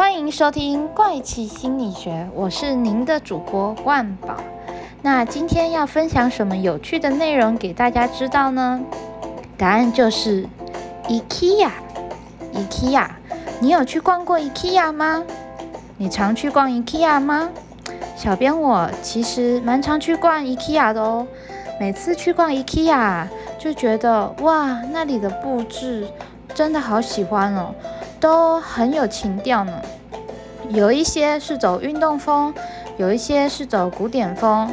欢迎收听怪奇心理学，我是您的主播万宝。那今天要分享什么有趣的内容给大家知道呢？答案就是 IKEA。IKEA，你有去逛过 IKEA 吗？你常去逛 IKEA 吗？小编我其实蛮常去逛 IKEA 的哦。每次去逛 IKEA，就觉得哇，那里的布置真的好喜欢哦，都很有情调呢。有一些是走运动风，有一些是走古典风，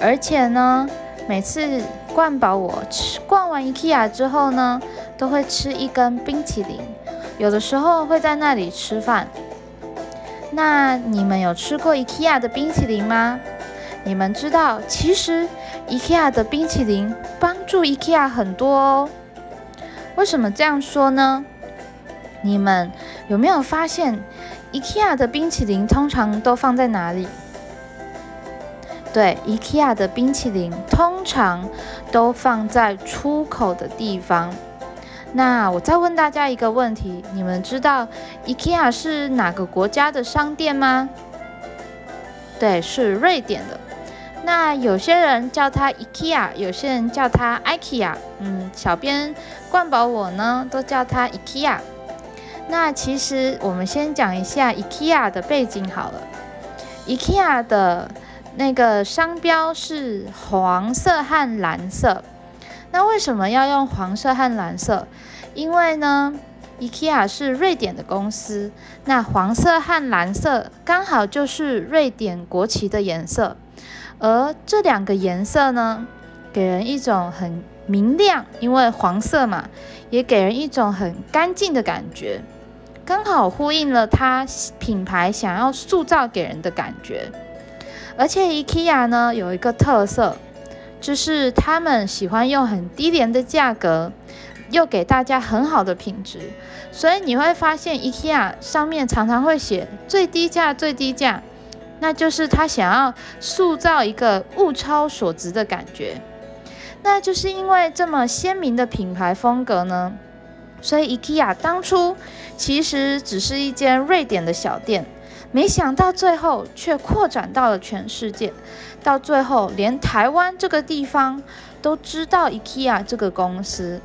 而且呢，每次逛饱我吃逛完 IKEA 之后呢，都会吃一根冰淇淋，有的时候会在那里吃饭。那你们有吃过 IKEA 的冰淇淋吗？你们知道，其实 IKEA 的冰淇淋帮助 IKEA 很多哦。为什么这样说呢？你们有没有发现，IKEA 的冰淇淋通常都放在哪里？对，IKEA 的冰淇淋通常都放在出口的地方。那我再问大家一个问题：你们知道 IKEA 是哪个国家的商店吗？对，是瑞典的。那有些人叫它 IKEA，有些人叫它 IKEA。嗯，小编冠宝我呢都叫它 IKEA。那其实我们先讲一下 IKEA 的背景好了。IKEA 的那个商标是黄色和蓝色。那为什么要用黄色和蓝色？因为呢，IKEA 是瑞典的公司，那黄色和蓝色刚好就是瑞典国旗的颜色。而这两个颜色呢，给人一种很明亮，因为黄色嘛，也给人一种很干净的感觉，刚好呼应了它品牌想要塑造给人的感觉。而且 IKEA 呢有一个特色，就是他们喜欢用很低廉的价格，又给大家很好的品质，所以你会发现 IKEA 上面常常会写最低价，最低价。那就是他想要塑造一个物超所值的感觉，那就是因为这么鲜明的品牌风格呢，所以 IKEA 当初其实只是一间瑞典的小店，没想到最后却扩展到了全世界，到最后连台湾这个地方都知道 IKEA 这个公司。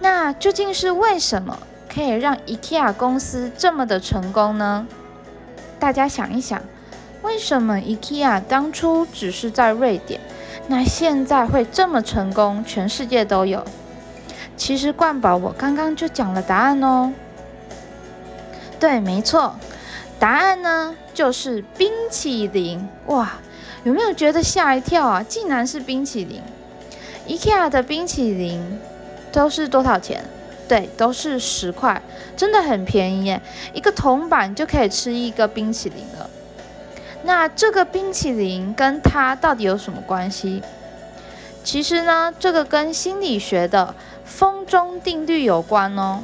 那究竟是为什么可以让 IKEA 公司这么的成功呢？大家想一想。为什么 IKEA 当初只是在瑞典，那现在会这么成功，全世界都有？其实冠宝我刚刚就讲了答案哦。对，没错，答案呢就是冰淇淋。哇，有没有觉得吓一跳啊？竟然是冰淇淋！IKEA 的冰淇淋都是多少钱？对，都是十块，真的很便宜耶，一个铜板就可以吃一个冰淇淋了。那这个冰淇淋跟它到底有什么关系？其实呢，这个跟心理学的风中定律有关哦。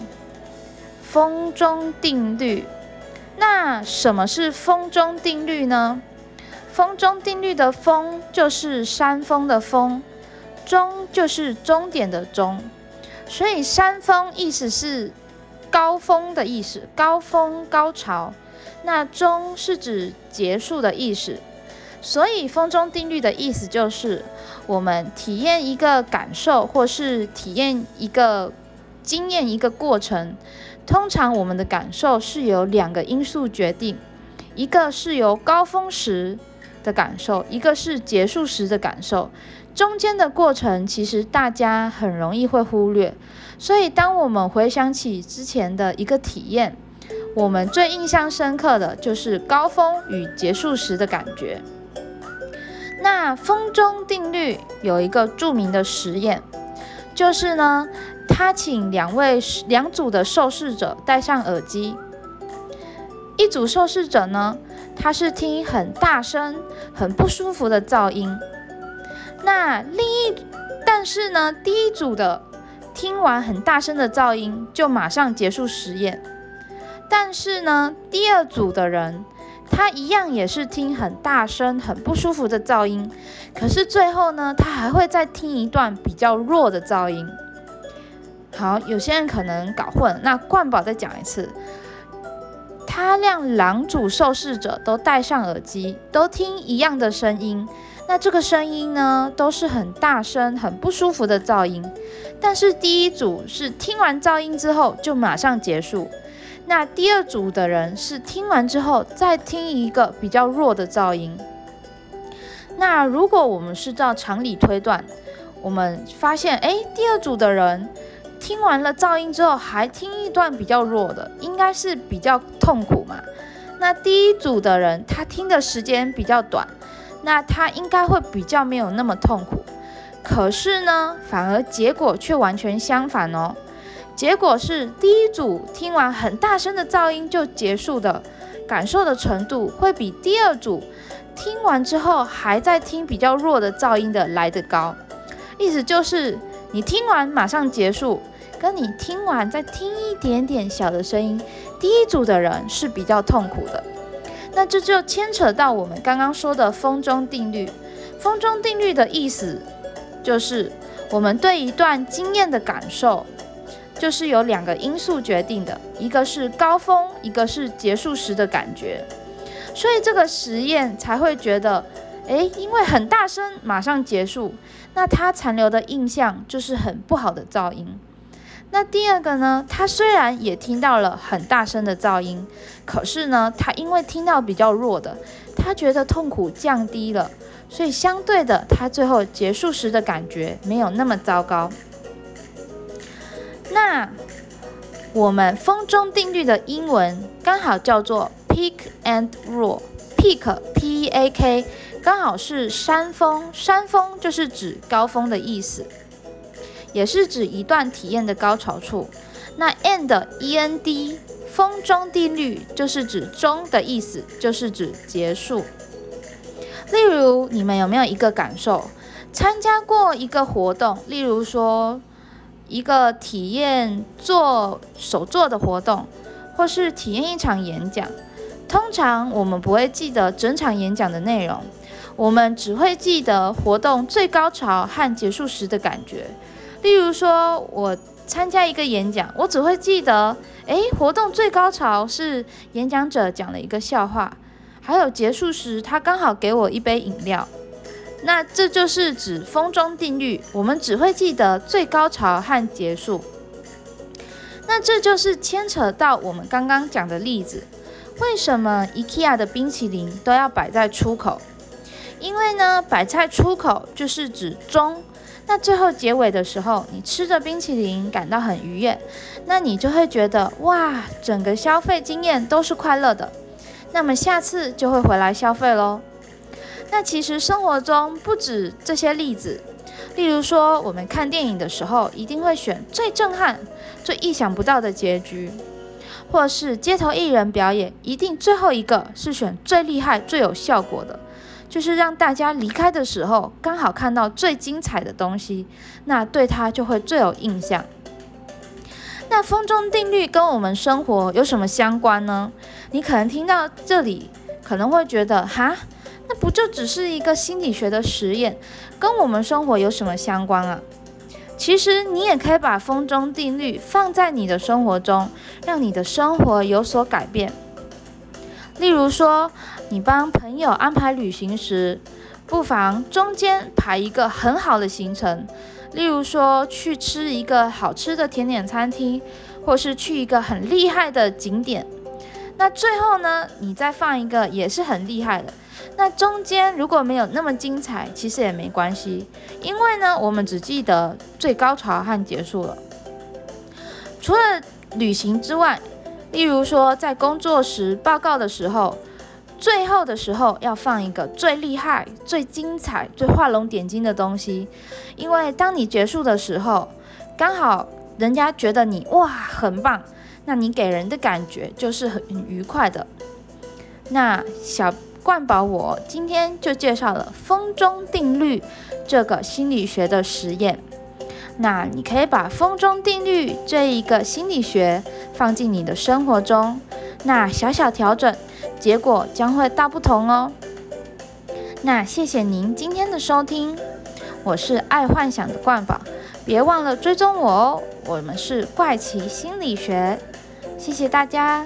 风中定律，那什么是风中定律呢？风中定律的“风”就是山峰的“峰”，“中”就是终点的“终”，所以山峰意思是高峰的意思，高峰、高潮。那终是指结束的意思，所以风中定律的意思就是，我们体验一个感受，或是体验一个经验一个过程，通常我们的感受是由两个因素决定，一个是由高峰时的感受，一个是结束时的感受，中间的过程其实大家很容易会忽略，所以当我们回想起之前的一个体验。我们最印象深刻的就是高峰与结束时的感觉。那风中定律有一个著名的实验，就是呢，他请两位两组的受试者戴上耳机，一组受试者呢，他是听很大声、很不舒服的噪音，那另一但是呢，第一组的听完很大声的噪音，就马上结束实验。但是呢，第二组的人，他一样也是听很大声、很不舒服的噪音，可是最后呢，他还会再听一段比较弱的噪音。好，有些人可能搞混，那冠宝再讲一次，他让两组受试者都戴上耳机，都听一样的声音。那这个声音呢，都是很大声、很不舒服的噪音。但是第一组是听完噪音之后就马上结束，那第二组的人是听完之后再听一个比较弱的噪音。那如果我们是照常理推断，我们发现，哎，第二组的人。听完了噪音之后，还听一段比较弱的，应该是比较痛苦嘛。那第一组的人，他听的时间比较短，那他应该会比较没有那么痛苦。可是呢，反而结果却完全相反哦。结果是第一组听完很大声的噪音就结束的，感受的程度会比第二组听完之后还在听比较弱的噪音的来得高。意思就是你听完马上结束。跟你听完再听一点点小的声音，第一组的人是比较痛苦的。那这就牵扯到我们刚刚说的风中定律。风中定律的意思就是，我们对一段经验的感受，就是有两个因素决定的，一个是高峰，一个是结束时的感觉。所以这个实验才会觉得，诶，因为很大声马上结束，那它残留的印象就是很不好的噪音。那第二个呢？他虽然也听到了很大声的噪音，可是呢，他因为听到比较弱的，他觉得痛苦降低了，所以相对的，他最后结束时的感觉没有那么糟糕。那我们风中定律的英文刚好叫做 Peak and Roll，Peak P E A K，刚好是山峰，山峰就是指高峰的意思。也是指一段体验的高潮处。那 end e n d 风中定律就是指终的意思，就是指结束。例如，你们有没有一个感受？参加过一个活动，例如说一个体验做手作的活动，或是体验一场演讲。通常我们不会记得整场演讲的内容，我们只会记得活动最高潮和结束时的感觉。例如说，我参加一个演讲，我只会记得，诶，活动最高潮是演讲者讲了一个笑话，还有结束时他刚好给我一杯饮料。那这就是指风中定律，我们只会记得最高潮和结束。那这就是牵扯到我们刚刚讲的例子，为什么 IKEA 的冰淇淋都要摆在出口？因为呢，摆在出口就是指中。那最后结尾的时候，你吃着冰淇淋感到很愉悦，那你就会觉得哇，整个消费经验都是快乐的，那么下次就会回来消费喽。那其实生活中不止这些例子，例如说我们看电影的时候，一定会选最震撼、最意想不到的结局，或是街头艺人表演，一定最后一个是选最厉害、最有效果的。就是让大家离开的时候，刚好看到最精彩的东西，那对他就会最有印象。那风中定律跟我们生活有什么相关呢？你可能听到这里，可能会觉得，哈，不就只是一个心理学的实验，跟我们生活有什么相关啊？其实你也可以把风中定律放在你的生活中，让你的生活有所改变。例如说，你帮朋友安排旅行时，不妨中间排一个很好的行程，例如说去吃一个好吃的甜点餐厅，或是去一个很厉害的景点。那最后呢，你再放一个也是很厉害的。那中间如果没有那么精彩，其实也没关系，因为呢，我们只记得最高潮和结束了。除了旅行之外，例如说，在工作时报告的时候，最后的时候要放一个最厉害、最精彩、最画龙点睛的东西，因为当你结束的时候，刚好人家觉得你哇很棒，那你给人的感觉就是很愉快的。那小冠宝，我今天就介绍了风中定律这个心理学的实验。那你可以把风中定律这一个心理学放进你的生活中，那小小调整，结果将会大不同哦。那谢谢您今天的收听，我是爱幻想的冠宝，别忘了追踪我哦。我们是怪奇心理学，谢谢大家。